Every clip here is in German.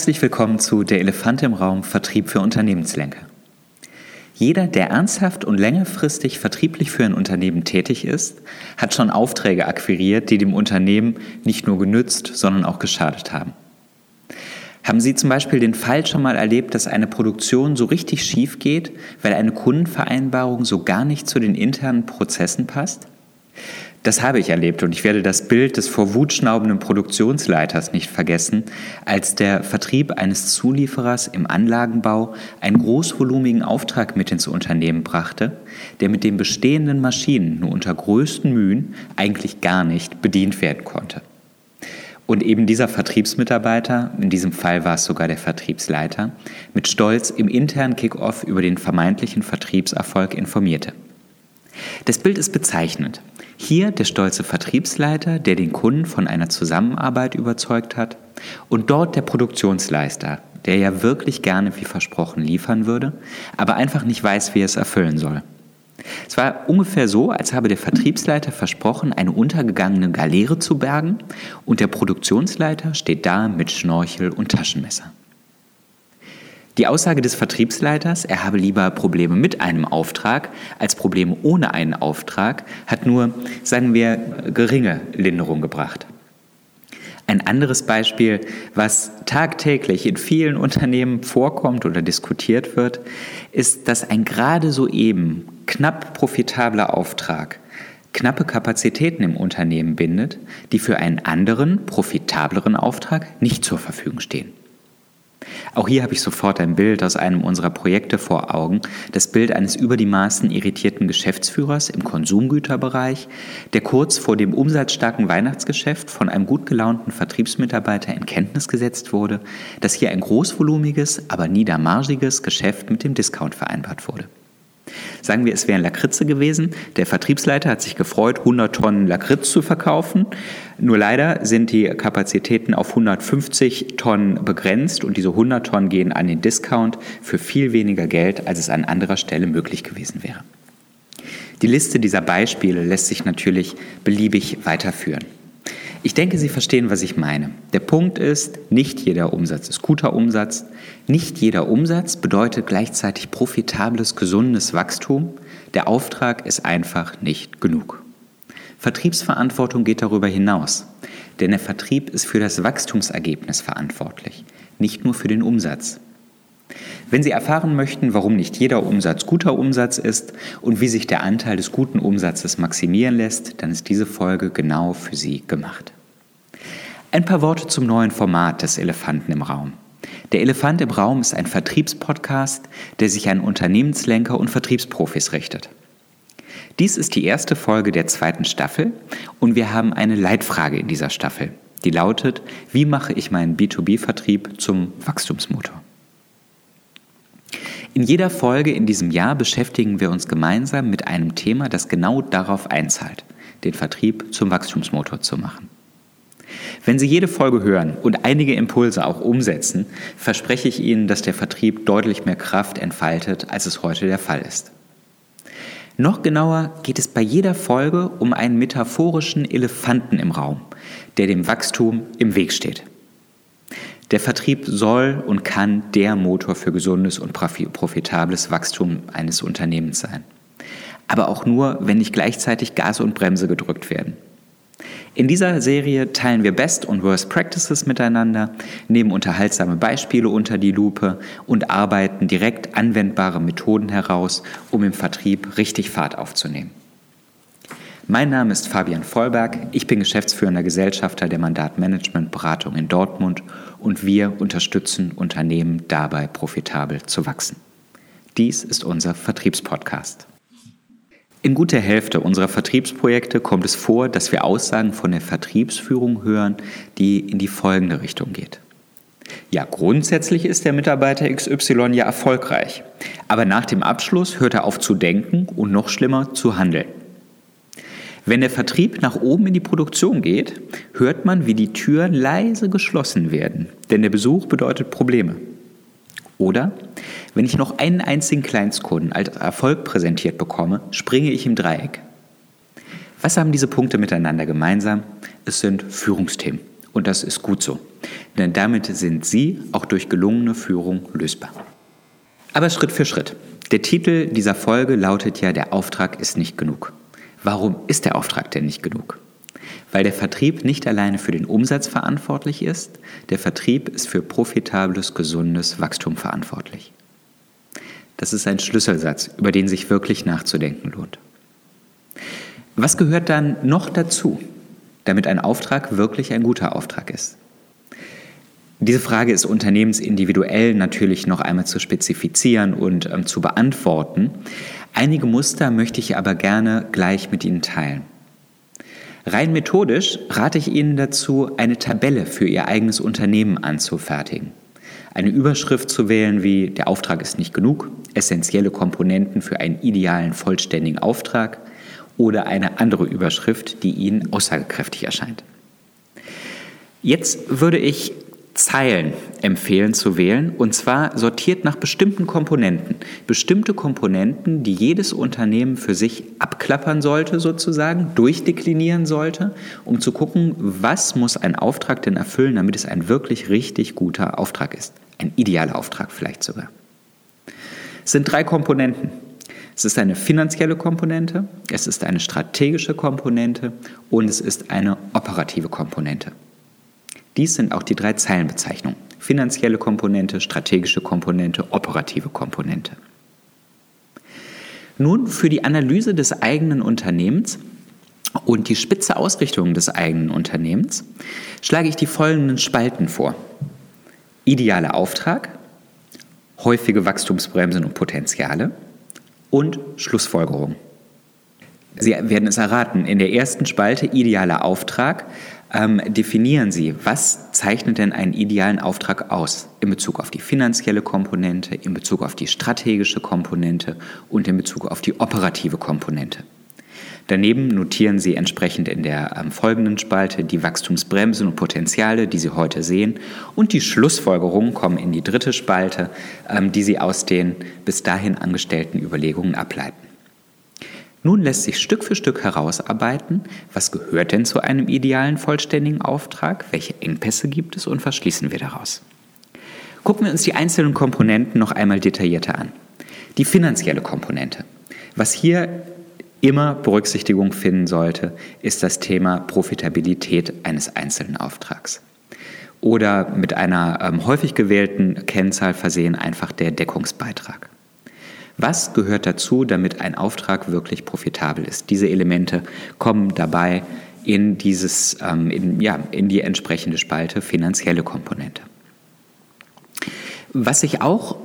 Herzlich willkommen zu Der Elefant im Raum Vertrieb für Unternehmenslenker. Jeder, der ernsthaft und längerfristig vertrieblich für ein Unternehmen tätig ist, hat schon Aufträge akquiriert, die dem Unternehmen nicht nur genützt, sondern auch geschadet haben. Haben Sie zum Beispiel den Fall schon mal erlebt, dass eine Produktion so richtig schief geht, weil eine Kundenvereinbarung so gar nicht zu den internen Prozessen passt? Das habe ich erlebt und ich werde das Bild des vor Wut schnaubenden Produktionsleiters nicht vergessen, als der Vertrieb eines Zulieferers im Anlagenbau einen großvolumigen Auftrag mit ins Unternehmen brachte, der mit den bestehenden Maschinen nur unter größten Mühen eigentlich gar nicht bedient werden konnte. Und eben dieser Vertriebsmitarbeiter, in diesem Fall war es sogar der Vertriebsleiter, mit Stolz im internen Kickoff über den vermeintlichen Vertriebserfolg informierte. Das Bild ist bezeichnend. Hier der stolze Vertriebsleiter, der den Kunden von einer Zusammenarbeit überzeugt hat, und dort der Produktionsleister, der ja wirklich gerne wie versprochen liefern würde, aber einfach nicht weiß, wie er es erfüllen soll. Es war ungefähr so, als habe der Vertriebsleiter versprochen, eine untergegangene Galeere zu bergen und der Produktionsleiter steht da mit Schnorchel und Taschenmesser. Die Aussage des Vertriebsleiters, er habe lieber Probleme mit einem Auftrag als Probleme ohne einen Auftrag, hat nur, sagen wir, geringe Linderung gebracht. Ein anderes Beispiel, was tagtäglich in vielen Unternehmen vorkommt oder diskutiert wird, ist, dass ein gerade soeben knapp profitabler Auftrag knappe Kapazitäten im Unternehmen bindet, die für einen anderen, profitableren Auftrag nicht zur Verfügung stehen. Auch hier habe ich sofort ein Bild aus einem unserer Projekte vor Augen, das Bild eines über die Maßen irritierten Geschäftsführers im Konsumgüterbereich, der kurz vor dem umsatzstarken Weihnachtsgeschäft von einem gut gelaunten Vertriebsmitarbeiter in Kenntnis gesetzt wurde, dass hier ein großvolumiges, aber niedermargiges Geschäft mit dem Discount vereinbart wurde. Sagen wir, es wären Lakritze gewesen. Der Vertriebsleiter hat sich gefreut, 100 Tonnen Lakritz zu verkaufen. Nur leider sind die Kapazitäten auf 150 Tonnen begrenzt und diese 100 Tonnen gehen an den Discount für viel weniger Geld, als es an anderer Stelle möglich gewesen wäre. Die Liste dieser Beispiele lässt sich natürlich beliebig weiterführen. Ich denke, Sie verstehen, was ich meine. Der Punkt ist, nicht jeder Umsatz ist guter Umsatz. Nicht jeder Umsatz bedeutet gleichzeitig profitables, gesundes Wachstum. Der Auftrag ist einfach nicht genug. Vertriebsverantwortung geht darüber hinaus, denn der Vertrieb ist für das Wachstumsergebnis verantwortlich, nicht nur für den Umsatz. Wenn Sie erfahren möchten, warum nicht jeder Umsatz guter Umsatz ist und wie sich der Anteil des guten Umsatzes maximieren lässt, dann ist diese Folge genau für Sie gemacht. Ein paar Worte zum neuen Format des Elefanten im Raum. Der Elefant im Raum ist ein Vertriebspodcast, der sich an Unternehmenslenker und Vertriebsprofis richtet. Dies ist die erste Folge der zweiten Staffel und wir haben eine Leitfrage in dieser Staffel, die lautet, wie mache ich meinen B2B-Vertrieb zum Wachstumsmotor? In jeder Folge in diesem Jahr beschäftigen wir uns gemeinsam mit einem Thema, das genau darauf einzahlt, den Vertrieb zum Wachstumsmotor zu machen. Wenn Sie jede Folge hören und einige Impulse auch umsetzen, verspreche ich Ihnen, dass der Vertrieb deutlich mehr Kraft entfaltet, als es heute der Fall ist. Noch genauer geht es bei jeder Folge um einen metaphorischen Elefanten im Raum, der dem Wachstum im Weg steht. Der Vertrieb soll und kann der Motor für gesundes und profitables Wachstum eines Unternehmens sein. Aber auch nur, wenn nicht gleichzeitig Gas und Bremse gedrückt werden. In dieser Serie teilen wir Best und Worst Practices miteinander, nehmen unterhaltsame Beispiele unter die Lupe und arbeiten direkt anwendbare Methoden heraus, um im Vertrieb richtig Fahrt aufzunehmen. Mein Name ist Fabian Vollberg, ich bin geschäftsführender Gesellschafter der Mandatmanagement-Beratung in Dortmund und wir unterstützen Unternehmen dabei, profitabel zu wachsen. Dies ist unser Vertriebspodcast. In guter Hälfte unserer Vertriebsprojekte kommt es vor, dass wir Aussagen von der Vertriebsführung hören, die in die folgende Richtung geht. Ja, grundsätzlich ist der Mitarbeiter XY ja erfolgreich, aber nach dem Abschluss hört er auf zu denken und noch schlimmer zu handeln. Wenn der Vertrieb nach oben in die Produktion geht, hört man, wie die Türen leise geschlossen werden, denn der Besuch bedeutet Probleme. Oder wenn ich noch einen einzigen Kleinstkunden als Erfolg präsentiert bekomme, springe ich im Dreieck. Was haben diese Punkte miteinander gemeinsam? Es sind Führungsthemen Und das ist gut so. Denn damit sind sie auch durch gelungene Führung lösbar. Aber Schritt für Schritt. Der Titel dieser Folge lautet ja, der Auftrag ist nicht genug. Warum ist der Auftrag denn nicht genug? Weil der Vertrieb nicht alleine für den Umsatz verantwortlich ist, der Vertrieb ist für profitables, gesundes Wachstum verantwortlich. Das ist ein Schlüsselsatz, über den sich wirklich nachzudenken lohnt. Was gehört dann noch dazu, damit ein Auftrag wirklich ein guter Auftrag ist? Diese Frage ist unternehmensindividuell natürlich noch einmal zu spezifizieren und ähm, zu beantworten. Einige Muster möchte ich aber gerne gleich mit Ihnen teilen. Rein methodisch rate ich Ihnen dazu, eine Tabelle für Ihr eigenes Unternehmen anzufertigen. Eine Überschrift zu wählen wie der Auftrag ist nicht genug, essentielle Komponenten für einen idealen vollständigen Auftrag oder eine andere Überschrift, die Ihnen aussagekräftig erscheint. Jetzt würde ich Zeilen empfehlen zu wählen und zwar sortiert nach bestimmten Komponenten. Bestimmte Komponenten, die jedes Unternehmen für sich abklappern sollte sozusagen, durchdeklinieren sollte, um zu gucken, was muss ein Auftrag denn erfüllen, damit es ein wirklich richtig guter Auftrag ist. Ein idealer Auftrag vielleicht sogar. Es sind drei Komponenten. Es ist eine finanzielle Komponente, es ist eine strategische Komponente und es ist eine operative Komponente. Dies sind auch die drei Zeilenbezeichnungen. Finanzielle Komponente, strategische Komponente, operative Komponente. Nun für die Analyse des eigenen Unternehmens und die spitze Ausrichtung des eigenen Unternehmens schlage ich die folgenden Spalten vor. Idealer Auftrag, häufige Wachstumsbremsen und Potenziale und Schlussfolgerung. Sie werden es erraten, in der ersten Spalte idealer Auftrag ähm, definieren Sie, was zeichnet denn einen idealen Auftrag aus in Bezug auf die finanzielle Komponente, in Bezug auf die strategische Komponente und in Bezug auf die operative Komponente. Daneben notieren Sie entsprechend in der ähm, folgenden Spalte die Wachstumsbremsen und Potenziale, die Sie heute sehen, und die Schlussfolgerungen kommen in die dritte Spalte, ähm, die Sie aus den bis dahin angestellten Überlegungen ableiten. Nun lässt sich Stück für Stück herausarbeiten, was gehört denn zu einem idealen vollständigen Auftrag, welche Engpässe gibt es und was schließen wir daraus. Gucken wir uns die einzelnen Komponenten noch einmal detaillierter an. Die finanzielle Komponente. Was hier immer Berücksichtigung finden sollte, ist das Thema Profitabilität eines einzelnen Auftrags. Oder mit einer ähm, häufig gewählten Kennzahl versehen einfach der Deckungsbeitrag. Was gehört dazu, damit ein Auftrag wirklich profitabel ist? Diese Elemente kommen dabei in, dieses, ähm, in, ja, in die entsprechende Spalte finanzielle Komponente. Was sich auch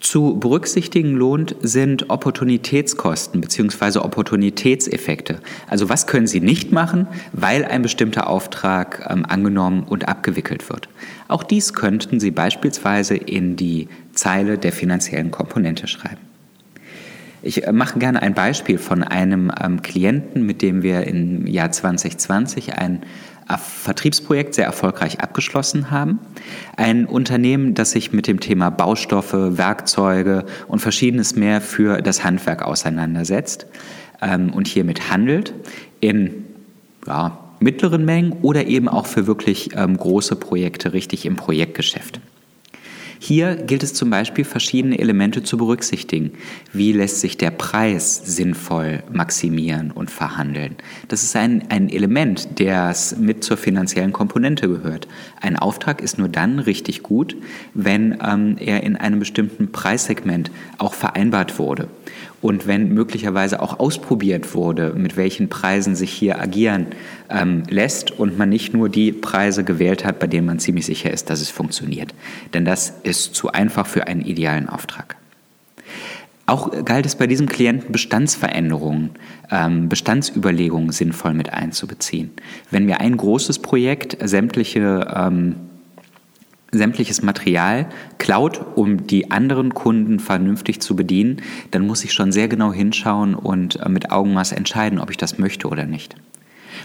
zu berücksichtigen lohnt, sind Opportunitätskosten bzw. Opportunitätseffekte. Also was können Sie nicht machen, weil ein bestimmter Auftrag ähm, angenommen und abgewickelt wird. Auch dies könnten Sie beispielsweise in die Zeile der finanziellen Komponente schreiben. Ich äh, mache gerne ein Beispiel von einem ähm, Klienten, mit dem wir im Jahr 2020 ein äh, Vertriebsprojekt sehr erfolgreich abgeschlossen haben. Ein Unternehmen, das sich mit dem Thema Baustoffe, Werkzeuge und verschiedenes mehr für das Handwerk auseinandersetzt ähm, und hiermit handelt in ja, mittleren Mengen oder eben auch für wirklich ähm, große Projekte richtig im Projektgeschäft. Hier gilt es zum Beispiel, verschiedene Elemente zu berücksichtigen. Wie lässt sich der Preis sinnvoll maximieren und verhandeln? Das ist ein, ein Element, das mit zur finanziellen Komponente gehört. Ein Auftrag ist nur dann richtig gut, wenn ähm, er in einem bestimmten Preissegment auch vereinbart wurde und wenn möglicherweise auch ausprobiert wurde, mit welchen Preisen sich hier agieren ähm, lässt und man nicht nur die Preise gewählt hat, bei denen man ziemlich sicher ist, dass es funktioniert. Denn das ist zu einfach für einen idealen Auftrag. Auch galt es bei diesem Klienten Bestandsveränderungen, ähm, Bestandsüberlegungen sinnvoll mit einzubeziehen. Wenn mir ein großes Projekt sämtliche ähm, sämtliches Material klaut, um die anderen Kunden vernünftig zu bedienen, dann muss ich schon sehr genau hinschauen und äh, mit Augenmaß entscheiden, ob ich das möchte oder nicht.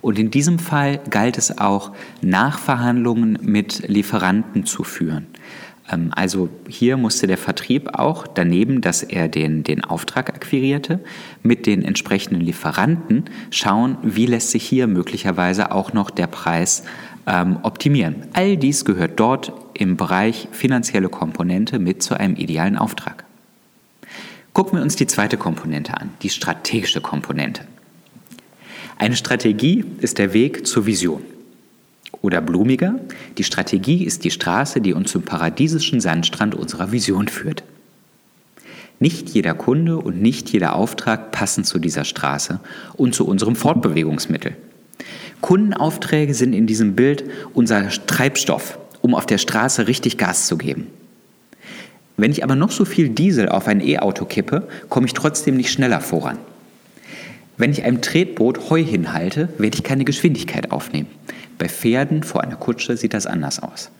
Und in diesem Fall galt es auch, Nachverhandlungen mit Lieferanten zu führen. Ähm, also hier musste der Vertrieb auch daneben, dass er den, den Auftrag akquirierte, mit den entsprechenden Lieferanten schauen, wie lässt sich hier möglicherweise auch noch der Preis ähm, optimieren. All dies gehört dort im Bereich finanzielle Komponente mit zu einem idealen Auftrag. Gucken wir uns die zweite Komponente an, die strategische Komponente. Eine Strategie ist der Weg zur Vision. Oder blumiger, die Strategie ist die Straße, die uns zum paradiesischen Sandstrand unserer Vision führt. Nicht jeder Kunde und nicht jeder Auftrag passen zu dieser Straße und zu unserem Fortbewegungsmittel. Kundenaufträge sind in diesem Bild unser Treibstoff, um auf der Straße richtig Gas zu geben. Wenn ich aber noch so viel Diesel auf ein E-Auto kippe, komme ich trotzdem nicht schneller voran. Wenn ich einem Tretboot Heu hinhalte, werde ich keine Geschwindigkeit aufnehmen. Bei Pferden vor einer Kutsche sieht das anders aus.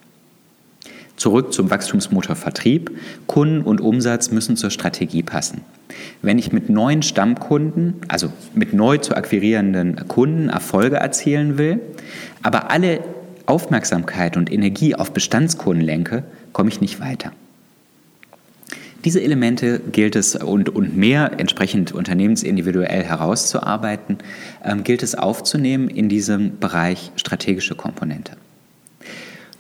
Zurück zum Wachstumsmotor Vertrieb. Kunden und Umsatz müssen zur Strategie passen. Wenn ich mit neuen Stammkunden, also mit neu zu akquirierenden Kunden Erfolge erzielen will, aber alle Aufmerksamkeit und Energie auf Bestandskunden lenke, komme ich nicht weiter. Diese Elemente gilt es und, und mehr entsprechend unternehmensindividuell herauszuarbeiten, ähm, gilt es aufzunehmen in diesem Bereich strategische Komponente.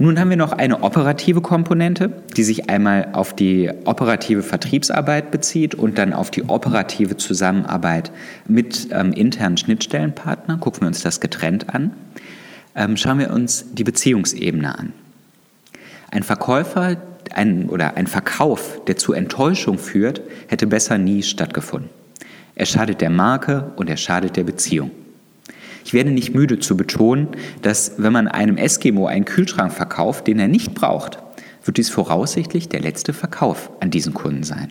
Nun haben wir noch eine operative Komponente, die sich einmal auf die operative Vertriebsarbeit bezieht und dann auf die operative Zusammenarbeit mit ähm, internen Schnittstellenpartnern. Gucken wir uns das getrennt an. Ähm, schauen wir uns die Beziehungsebene an. Ein Verkäufer ein, oder ein Verkauf, der zu Enttäuschung führt, hätte besser nie stattgefunden. Er schadet der Marke und er schadet der Beziehung. Ich werde nicht müde zu betonen, dass wenn man einem Eskimo einen Kühlschrank verkauft, den er nicht braucht, wird dies voraussichtlich der letzte Verkauf an diesen Kunden sein.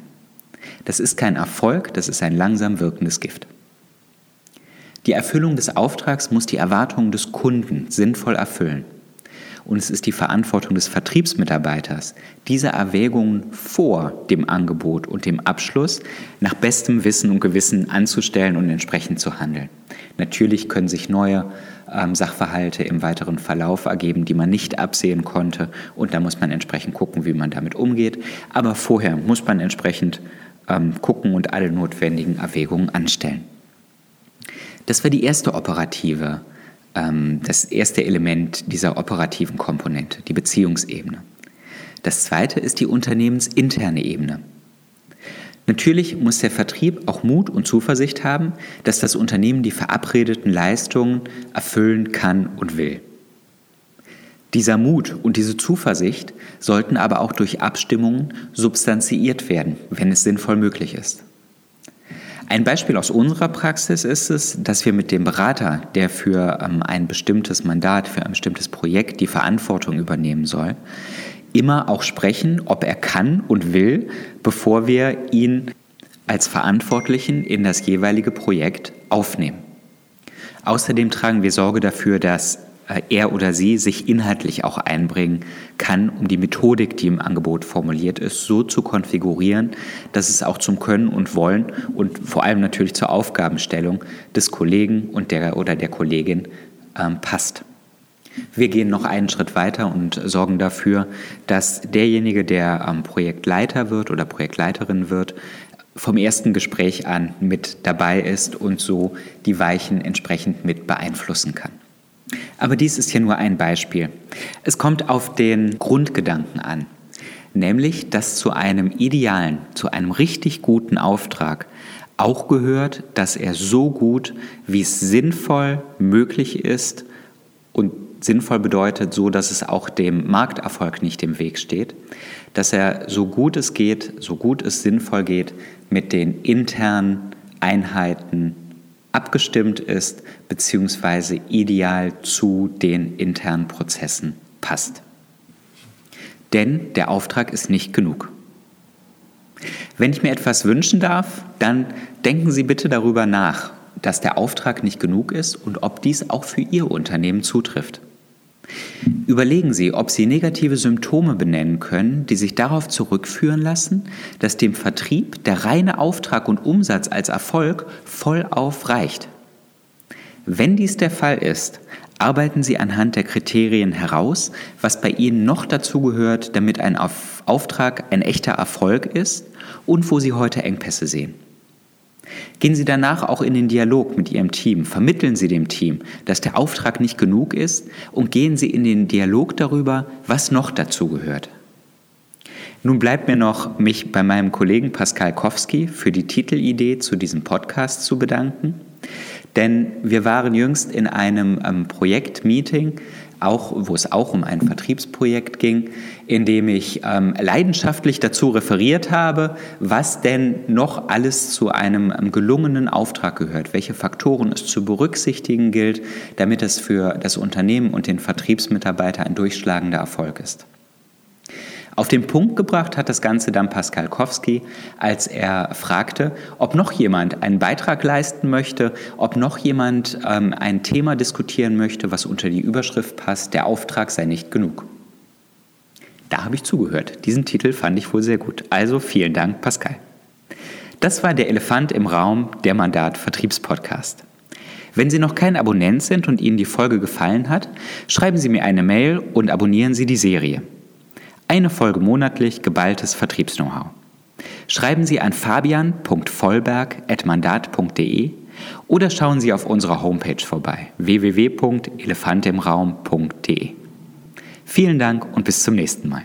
Das ist kein Erfolg, das ist ein langsam wirkendes Gift. Die Erfüllung des Auftrags muss die Erwartungen des Kunden sinnvoll erfüllen. Und es ist die Verantwortung des Vertriebsmitarbeiters, diese Erwägungen vor dem Angebot und dem Abschluss nach bestem Wissen und Gewissen anzustellen und entsprechend zu handeln. Natürlich können sich neue ähm, Sachverhalte im weiteren Verlauf ergeben, die man nicht absehen konnte. Und da muss man entsprechend gucken, wie man damit umgeht. Aber vorher muss man entsprechend ähm, gucken und alle notwendigen Erwägungen anstellen. Das war die erste operative ähm, das erste Element dieser operativen Komponente, die Beziehungsebene. Das zweite ist die unternehmensinterne Ebene. Natürlich muss der Vertrieb auch Mut und Zuversicht haben, dass das Unternehmen die verabredeten Leistungen erfüllen kann und will. Dieser Mut und diese Zuversicht sollten aber auch durch Abstimmungen substanziiert werden, wenn es sinnvoll möglich ist. Ein Beispiel aus unserer Praxis ist es, dass wir mit dem Berater, der für ähm, ein bestimmtes Mandat, für ein bestimmtes Projekt die Verantwortung übernehmen soll, immer auch sprechen, ob er kann und will, bevor wir ihn als Verantwortlichen in das jeweilige Projekt aufnehmen. Außerdem tragen wir Sorge dafür, dass er oder sie sich inhaltlich auch einbringen kann, um die Methodik, die im Angebot formuliert ist, so zu konfigurieren, dass es auch zum Können und Wollen und vor allem natürlich zur Aufgabenstellung des Kollegen und der oder der Kollegin ähm, passt. Wir gehen noch einen Schritt weiter und sorgen dafür, dass derjenige, der ähm, Projektleiter wird oder Projektleiterin wird, vom ersten Gespräch an mit dabei ist und so die Weichen entsprechend mit beeinflussen kann. Aber dies ist ja nur ein Beispiel. Es kommt auf den Grundgedanken an, nämlich dass zu einem idealen, zu einem richtig guten Auftrag auch gehört, dass er so gut, wie es sinnvoll möglich ist und sinnvoll bedeutet, so dass es auch dem Markterfolg nicht im Weg steht, dass er so gut es geht, so gut es sinnvoll geht, mit den internen Einheiten abgestimmt ist bzw. ideal zu den internen Prozessen passt. Denn der Auftrag ist nicht genug. Wenn ich mir etwas wünschen darf, dann denken Sie bitte darüber nach, dass der Auftrag nicht genug ist und ob dies auch für Ihr Unternehmen zutrifft. Überlegen Sie, ob Sie negative Symptome benennen können, die sich darauf zurückführen lassen, dass dem Vertrieb der reine Auftrag und Umsatz als Erfolg vollauf reicht. Wenn dies der Fall ist, Arbeiten Sie anhand der Kriterien heraus, was bei Ihnen noch dazugehört, damit ein Auftrag ein echter Erfolg ist und wo Sie heute Engpässe sehen. Gehen Sie danach auch in den Dialog mit Ihrem Team, vermitteln Sie dem Team, dass der Auftrag nicht genug ist und gehen Sie in den Dialog darüber, was noch dazugehört. Nun bleibt mir noch, mich bei meinem Kollegen Pascal Kowski für die Titelidee zu diesem Podcast zu bedanken. Denn wir waren jüngst in einem ähm, Projektmeeting, auch, wo es auch um ein Vertriebsprojekt ging, in dem ich ähm, leidenschaftlich dazu referiert habe, was denn noch alles zu einem ähm, gelungenen Auftrag gehört, welche Faktoren es zu berücksichtigen gilt, damit es für das Unternehmen und den Vertriebsmitarbeiter ein durchschlagender Erfolg ist. Auf den Punkt gebracht hat das Ganze dann Pascal Kowski, als er fragte, ob noch jemand einen Beitrag leisten möchte, ob noch jemand ähm, ein Thema diskutieren möchte, was unter die Überschrift passt, der Auftrag sei nicht genug. Da habe ich zugehört. Diesen Titel fand ich wohl sehr gut. Also vielen Dank, Pascal. Das war der Elefant im Raum, der Mandat Vertriebspodcast. Wenn Sie noch kein Abonnent sind und Ihnen die Folge gefallen hat, schreiben Sie mir eine Mail und abonnieren Sie die Serie. Eine Folge monatlich geballtes Vertriebs-Know-how. Schreiben Sie an fabian.vollberg.mandat.de oder schauen Sie auf unserer Homepage vorbei www.elefantimraum.de. Vielen Dank und bis zum nächsten Mal.